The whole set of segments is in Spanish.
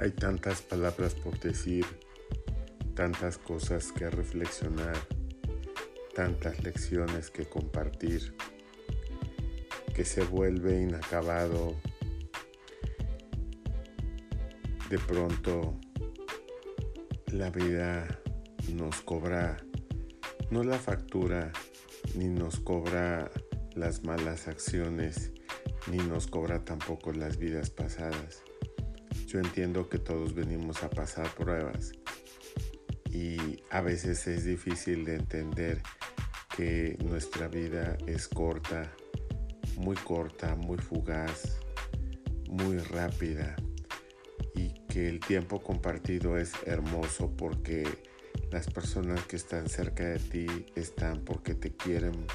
Hay tantas palabras por decir, tantas cosas que reflexionar, tantas lecciones que compartir, que se vuelve inacabado. De pronto la vida nos cobra no la factura, ni nos cobra las malas acciones, ni nos cobra tampoco las vidas pasadas yo entiendo que todos venimos a pasar pruebas y a veces es difícil de entender que nuestra vida es corta, muy corta, muy fugaz, muy rápida y que el tiempo compartido es hermoso porque las personas que están cerca de ti están porque te quieren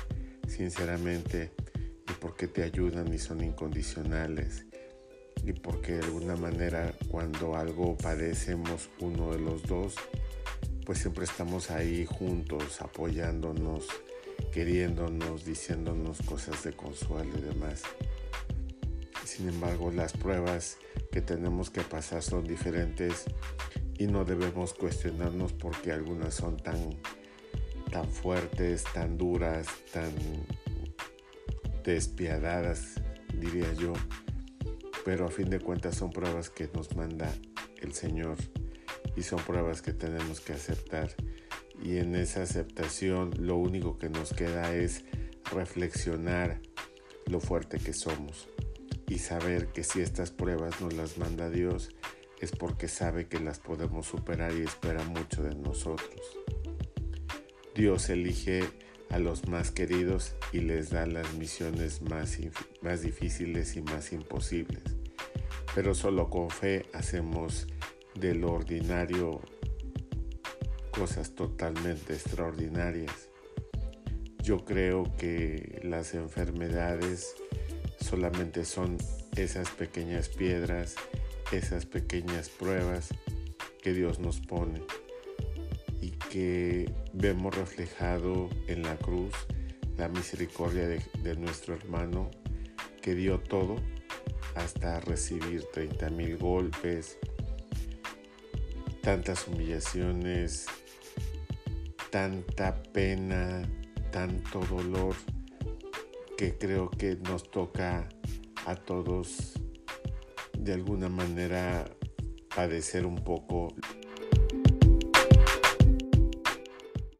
sinceramente y porque te ayudan y son incondicionales y porque de alguna manera cuando algo padecemos uno de los dos, pues siempre estamos ahí juntos, apoyándonos, queriéndonos, diciéndonos cosas de consuelo y demás. Sin embargo, las pruebas que tenemos que pasar son diferentes y no debemos cuestionarnos porque algunas son tan, tan fuertes, tan duras, tan despiadadas, diría yo pero a fin de cuentas son pruebas que nos manda el Señor y son pruebas que tenemos que aceptar. Y en esa aceptación lo único que nos queda es reflexionar lo fuerte que somos y saber que si estas pruebas nos las manda Dios es porque sabe que las podemos superar y espera mucho de nosotros. Dios elige a los más queridos y les da las misiones más, más difíciles y más imposibles. Pero solo con fe hacemos de lo ordinario cosas totalmente extraordinarias. Yo creo que las enfermedades solamente son esas pequeñas piedras, esas pequeñas pruebas que Dios nos pone que vemos reflejado en la cruz la misericordia de, nuestro hermano que dio todo hasta recibir 30 mil golpes, tantas humillaciones, tanta pena, tanto dolor que creo que nos toca a todos de alguna manera padecer un poco